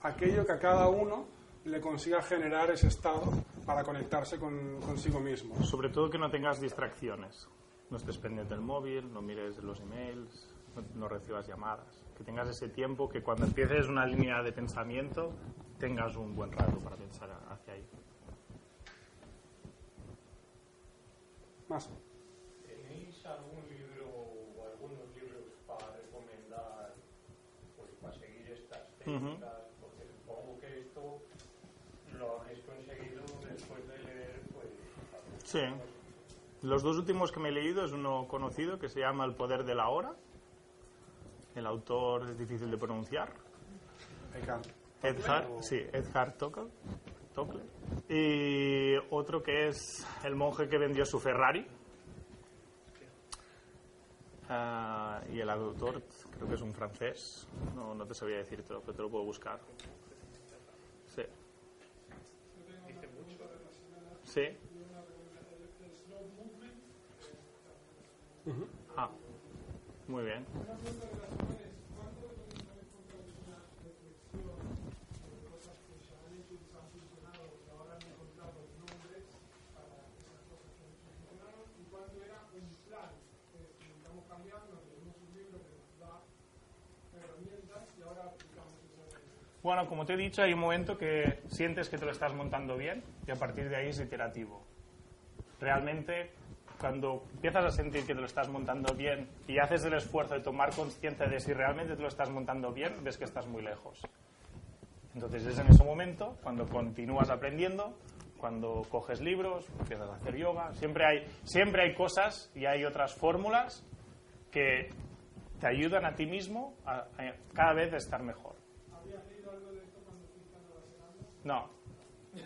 aquello que a cada uno le consiga generar ese estado para conectarse con, consigo mismo. Sobre todo que no tengas distracciones. No estés pendiente del móvil, no mires los emails, no, no recibas llamadas, que tengas ese tiempo, que cuando empieces una línea de pensamiento tengas un buen rato para pensar hacia ahí. Más. ¿Tenéis algún libro o algunos libros para recomendar pues, para seguir estas técnicas? Porque supongo que esto lo habéis conseguido después de leer, pues. Sí. Los dos últimos que me he leído es uno conocido que se llama El poder de la hora. El autor es difícil de pronunciar. Edhard, sí, Edhard Tockle. Tockle. Y otro que es El monje que vendió su Ferrari. Ah, y el autor creo que es un francés. No, no te sabía decirte, pero te lo puedo buscar. Sí. Sí. Ah, muy bien. Bueno, como te he dicho, hay un momento que sientes que te lo estás montando bien y a partir de ahí es iterativo. Realmente, cuando empiezas a sentir que te lo estás montando bien y haces el esfuerzo de tomar conciencia de si realmente te lo estás montando bien, ves que estás muy lejos. Entonces es en ese momento cuando continúas aprendiendo, cuando coges libros, empiezas a hacer yoga. Siempre hay, siempre hay cosas y hay otras fórmulas que te ayudan a ti mismo a, a cada vez a estar mejor. No,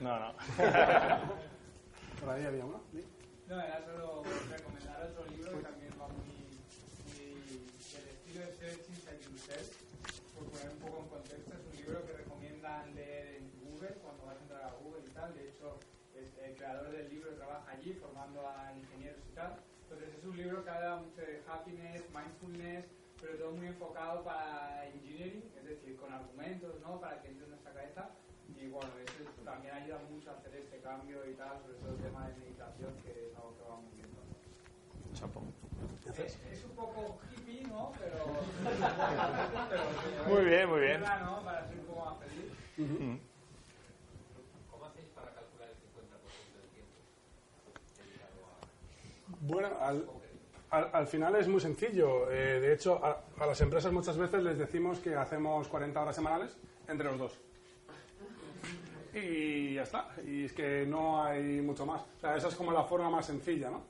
no, no. Por ahí había uno. No, era solo recomendar otro libro que también va muy, muy estilo de Search Inside Yourself, por poner un poco en contexto. Es un libro que recomiendan leer en Google cuando vas a entrar a Google y tal. De hecho, el creador del libro trabaja allí formando a ingenieros y tal. Entonces es un libro que habla mucho de happiness, mindfulness, pero todo muy enfocado para engineering, es decir, con argumentos, ¿no? Para que entre en nuestra cabeza. Y bueno, eso también ayuda mucho a hacer este cambio y tal, sobre todo el tema de meditación, que es algo que va muy bien. ¿no? Chapo. Es, es un poco hippie, ¿no? Pero. pero Muy bien, muy bien. ¿no? Para ser un poco más feliz. Mm. ¿Cómo hacéis para calcular el 50% del tiempo Bueno, al, al, al final es muy sencillo. Eh, de hecho, a, a las empresas muchas veces les decimos que hacemos 40 horas semanales entre los dos. Y ya está. Y es que no hay mucho más. O sea, esa es como la forma más sencilla, ¿no?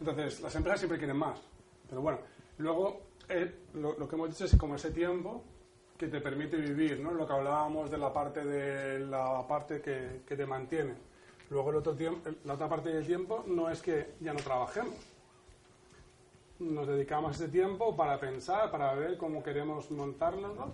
Entonces, las empresas siempre quieren más. Pero bueno, luego eh, lo, lo que hemos dicho es como ese tiempo que te permite vivir, ¿no? Lo que hablábamos de la parte de la parte que, que te mantiene. Luego el otro tiempo, la otra parte del tiempo no es que ya no trabajemos. Nos dedicamos ese tiempo para pensar, para ver cómo queremos montarlo ¿no?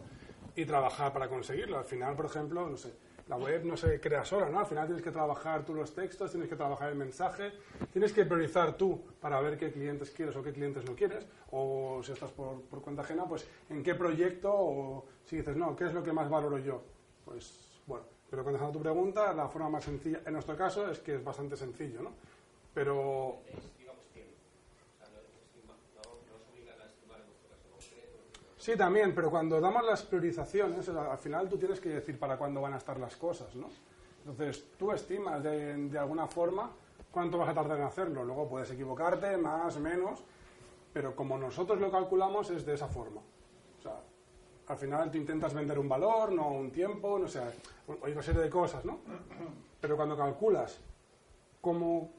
y trabajar para conseguirlo. Al final, por ejemplo, no sé, la web no se crea sola, ¿no? Al final tienes que trabajar tú los textos, tienes que trabajar el mensaje, tienes que priorizar tú para ver qué clientes quieres o qué clientes no quieres, o si estás por, por cuenta ajena, pues en qué proyecto, o si dices, no, ¿qué es lo que más valoro yo? Pues bueno, pero contestando a tu pregunta, la forma más sencilla, en nuestro caso, es que es bastante sencillo, ¿no? Pero tenéis, digamos, tiempo? O sea, no, estima- no, no os obligan a estimar en vuestro caso concreto. sino- Sí, también, pero cuando damos las priorizaciones, o sea, al final tú tienes que decir para cuándo van a estar las cosas, ¿no? Entonces, tú estimas de, alguna forma cuánto vas a tardar en hacerlo. Luego puedes equivocarte, más, menos, pero como nosotros lo calculamos es de esa forma. O sea, al final tú intentas vender un valor, no un tiempo, no sé, hay una serie de cosas, ¿no? Pero cuando calculas cómo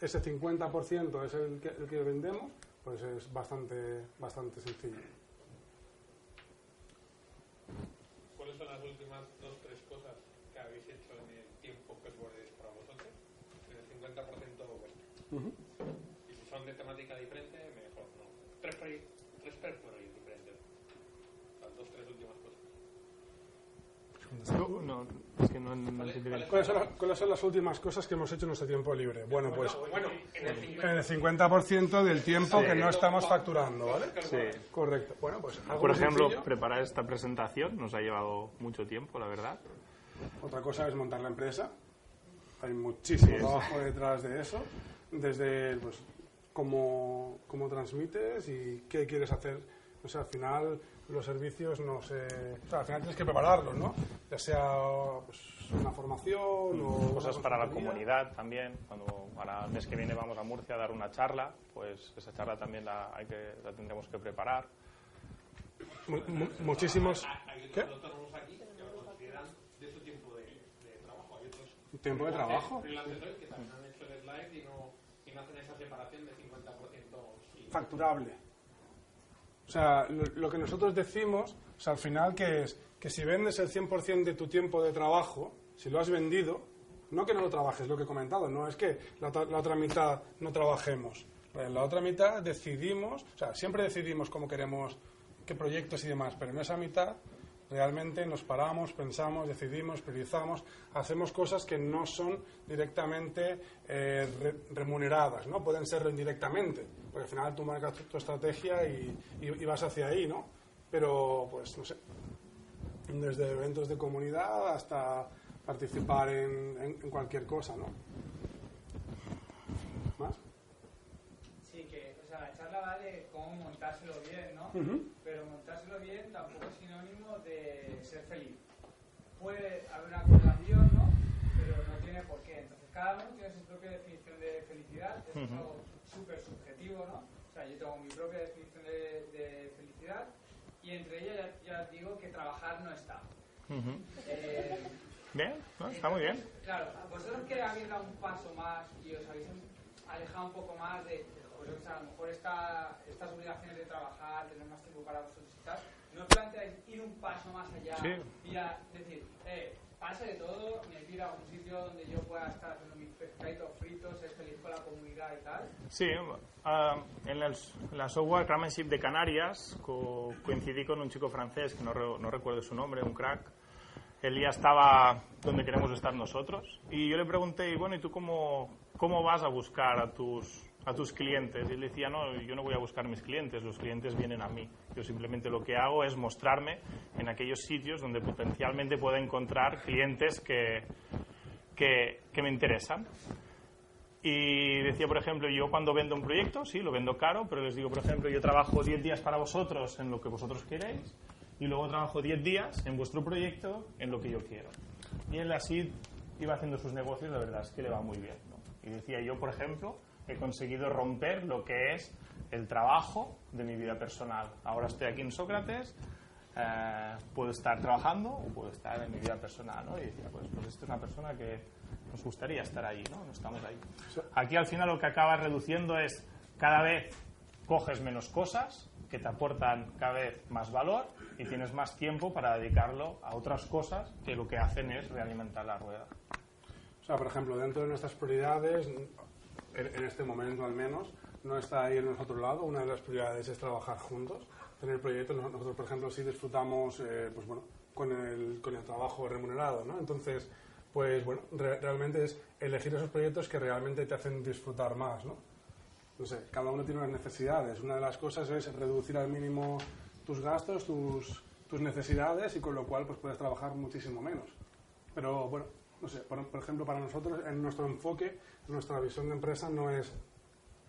ese 50% es el que, el que vendemos, pues es bastante, bastante sencillo. ¿Cuáles son las últimas dos tres cosas que habéis hecho en el tiempo que os guardéis para vosotros? En el 50% vuestro. Ujú. Y si son de temática diferente, mejor, ¿no? Tres, proye- tres per proyectos diferentes. Las dos, tres últimas cosas. No, no, es que no, no. ¿Cuáles son, las, cuáles son las últimas cosas que hemos hecho en nuestro tiempo libre? Bueno, pues Bueno, en el 50%. en el 50% del tiempo Sí. que no estamos facturando, ¿vale? Sí. Correcto. Bueno, pues algo Por ejemplo, sencillo. preparar esta presentación nos ha llevado mucho tiempo, la verdad. Otra cosa es montar la empresa. Hay muchísimo trabajo detrás de eso. Desde pues, cómo, cómo transmites y qué quieres hacer O sea, al final los servicios no se... O sea, al final tienes que prepararlos, ¿no? Ya sea pues, una formación o... Cosas para la comunidad también. Cuando ahora el mes que viene vamos a Murcia a dar una charla, pues esa charla también la, hay que, la tendremos que preparar. Mu- mu- muchísimos... Hay ¿Qué? otros autónomos aquí que lo consideran de su tiempo de, trabajo. Hay otros ¿Tiempo de trabajo? freelancers que también han hecho el slide y no, y no hacen esa separación de 50% y facturable. O sea, lo, que nosotros decimos, o sea, al final que es que si vendes el 100% de tu tiempo de trabajo, si lo has vendido, no que no lo trabajes, lo que he comentado, no es que la, la otra mitad no trabajemos. En la otra mitad decidimos, o sea, siempre decidimos cómo queremos, qué proyectos y demás, pero en esa mitad realmente nos paramos, pensamos, decidimos, priorizamos, hacemos cosas que no son directamente eh, re- remuneradas, ¿no? Pueden serlo indirectamente, porque al final tú marcas tu, tu estrategia y, y- y vas hacia ahí, ¿no? Pero, pues, no sé, desde eventos de comunidad hasta participar en, en- en cualquier cosa, ¿no? ¿Más? Sí, que, o sea, la charla va de cómo montárselo bien, ¿no? Pero montárselo bien tampoco es sinónimo de ser feliz. Puede haber una correlación, ¿no? Pero no tiene por qué. Entonces, cada uno tiene su propia definición de felicidad. Eso es algo súper subjetivo, ¿no? O sea, yo tengo mi propia definición de, de felicidad y entre ellas ya, ya digo que trabajar no está. Eh, Bien, ¿no? está muy bien. Claro, vosotros que habéis dado un paso más y os habéis alejado un poco más de, pues, o sea, a lo mejor esta, estas obligaciones de trabajar, tener más tiempo para vosotros y tal, ¿no os planteáis ir un paso más allá Sí. y a decir, eh, pase de todo, me ir a un sitio donde yo pueda estar haciendo mis pescaditos fritos, ser feliz con la comunidad y tal? Sí, ah, en, el- la software Craftsmanship de Canarias co- coincidí con un chico francés que no, re- no recuerdo su nombre, un crack. Él ya estaba donde queremos estar nosotros. Y yo le pregunté, y bueno, ¿y tú cómo, cómo vas a buscar a tus, a tus clientes? Y él decía, no, yo no voy a buscar mis clientes, los clientes vienen a mí. Yo simplemente lo que hago es mostrarme en aquellos sitios donde potencialmente pueda encontrar clientes que, que, me interesan. Y decía, por ejemplo, yo cuando vendo un proyecto, sí, lo vendo caro, pero les digo, por ejemplo, yo trabajo 10 días para vosotros en lo que vosotros queréis y luego trabajo 10 días en vuestro proyecto en lo que yo quiero. Y él así iba haciendo sus negocios, la verdad es que le va muy bien. Y decía, yo, por ejemplo, he conseguido romper lo que es el trabajo de mi vida personal. Ahora estoy aquí en Sócrates, eh, puedo estar trabajando o puedo estar en mi vida personal, ¿no? Y decía, pues, pues esta es una persona que nos gustaría estar ahí, ¿no? No estamos ahí. Aquí al final lo que acabas reduciendo es cada vez coges menos cosas que te aportan cada vez más valor y tienes más tiempo para dedicarlo a otras cosas que lo que hacen es realimentar la rueda. O sea, por ejemplo, dentro de nuestras prioridades, en, este momento al menos, no está ahí en nuestro lado. Una de las prioridades es trabajar juntos, tener proyectos. Nos- Nosotros, por ejemplo, sí disfrutamos eh, pues, bueno, con, el, con el trabajo remunerado, ¿no? Entonces, pues bueno, re- realmente es elegir esos proyectos que realmente te hacen disfrutar más. No sé, cada uno tiene unas necesidades. Una de las cosas es reducir al mínimo tus gastos, tus, tus necesidades y con lo cual pues puedes trabajar muchísimo menos. Pero bueno, no sé, por, por ejemplo, para nosotros, en nuestro enfoque, nuestra visión de empresa no es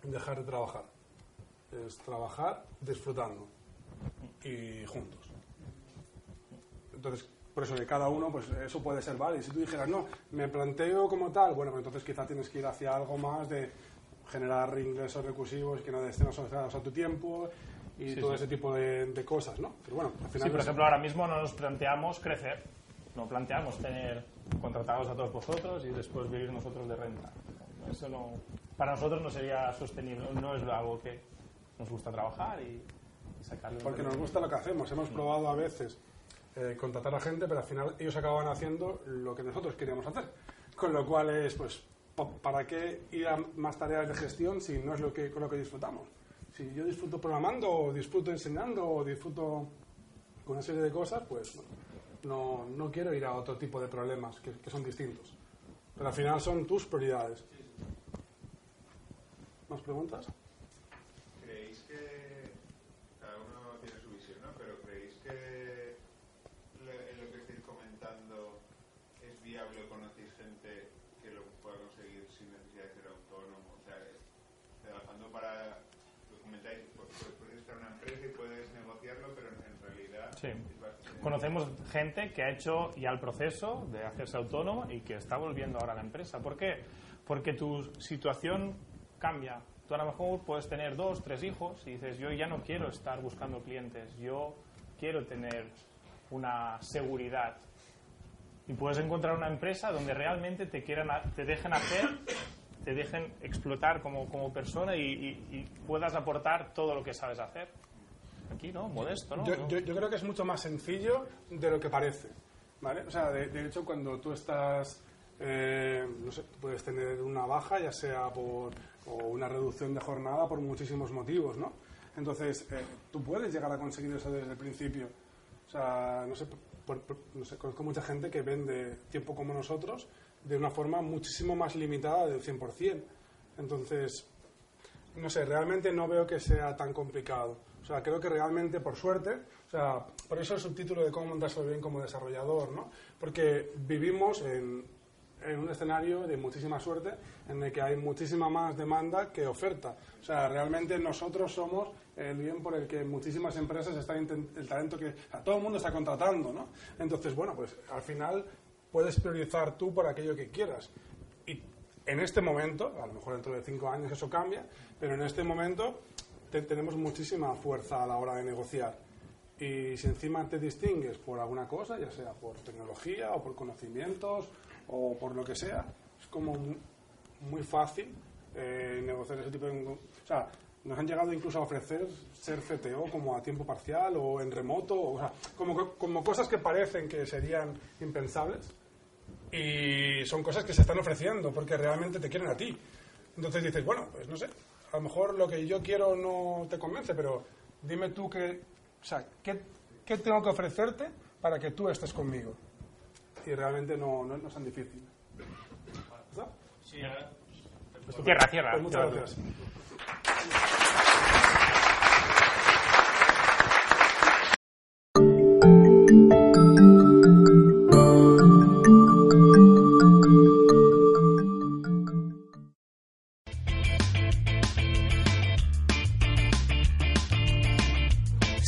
dejar de trabajar, es trabajar disfrutando y juntos. Entonces, por eso de cada uno, pues eso puede ser válido. Si tú dijeras, no, me planteo como tal, bueno, pues entonces quizá tienes que ir hacia algo más de generar ingresos recursivos que no estén asociados a tu tiempo y Sí, todo sí. ese tipo de, de cosas, ¿no? Pero bueno, al final Sí, por ejemplo, ahora mismo no nos planteamos crecer, no planteamos tener contratados a todos vosotros y después vivir nosotros de renta. Eso no, para nosotros no sería sostenible, no es algo que nos gusta trabajar y, y sacarle un Porque nos gusta lo que hacemos. Hemos probado a veces eh, contratar a gente, pero al final ellos acaban haciendo lo que nosotros queríamos hacer. Con lo cual es, pues, pa- ¿para qué ir a más tareas de gestión si no es lo que, con lo que disfrutamos? Si yo disfruto programando, o disfruto enseñando, o disfruto con una serie de cosas, pues bueno, no, no quiero ir a otro tipo de problemas que, que son distintos. Pero al final son tus prioridades. ¿Más preguntas? ¿Creéis que cada uno tiene su visión, ¿no? Pero ¿creéis que lo- en lo que estáis comentando es viable o conocéis gente que lo pueda conseguir sin necesidad de ser autónomo? O sea, trabajando para, lo comentáis, pues, pues puedes estar en una empresa y puedes negociar Sí. Conocemos gente que ha hecho ya el proceso de hacerse autónomo y que está volviendo ahora a la empresa. ¿Por qué? Porque tu situación cambia. Tú a lo mejor puedes tener dos, tres hijos y dices, yo ya no quiero estar buscando clientes, yo quiero tener una seguridad. Y puedes encontrar una empresa donde realmente te, quieran, te dejen hacer, te dejen explotar como, como persona y, y- y puedas aportar todo lo que sabes hacer. Aquí, ¿no? Modesto, ¿no? Yo, yo- yo creo que es mucho más sencillo de lo que parece. ¿vale? O sea, de, de hecho, cuando tú estás, eh, no sé, puedes tener una baja, ya sea por o una reducción de jornada por muchísimos motivos, ¿no? Entonces, eh, tú puedes llegar a conseguir eso desde el principio. O sea, no sé, por- por- no sé, conozco mucha gente que vende tiempo como nosotros de una forma muchísimo más limitada del 100%. Entonces, no sé, realmente no veo que sea tan complicado. O sea, creo que realmente, por suerte, o sea, por eso el subtítulo de cómo montárselo bien como desarrollador, ¿no? Porque vivimos en, en un escenario de muchísima suerte en el que hay muchísima más demanda que oferta. O sea, realmente nosotros somos el bien por el que muchísimas empresas están el talento que o sea, todo el mundo está contratando, ¿no? Entonces, bueno, pues al final puedes priorizar tú por aquello que quieras. Y en este momento, a lo mejor dentro de cinco años eso cambia, pero en este momento te- tenemos muchísima fuerza a la hora de negociar. Y si encima te distingues por alguna cosa, ya sea por tecnología o por conocimientos o por lo que sea, es como mu- muy fácil eh, negociar ese tipo de... O sea, nos han llegado incluso a ofrecer ser CTO como a tiempo parcial o en remoto, o, sea, como, co- como cosas que parecen que serían impensables y son cosas que se están ofreciendo porque realmente te quieren a ti. Entonces dices, bueno, pues no sé, a lo mejor lo que yo quiero no te convence, pero dime tú qué, o sea, qué, qué tengo que ofrecerte para que tú estés conmigo. Y realmente no, no, no es tan difícil. ¿Está? Cierra, cierra. Pues muchas Cierra. gracias.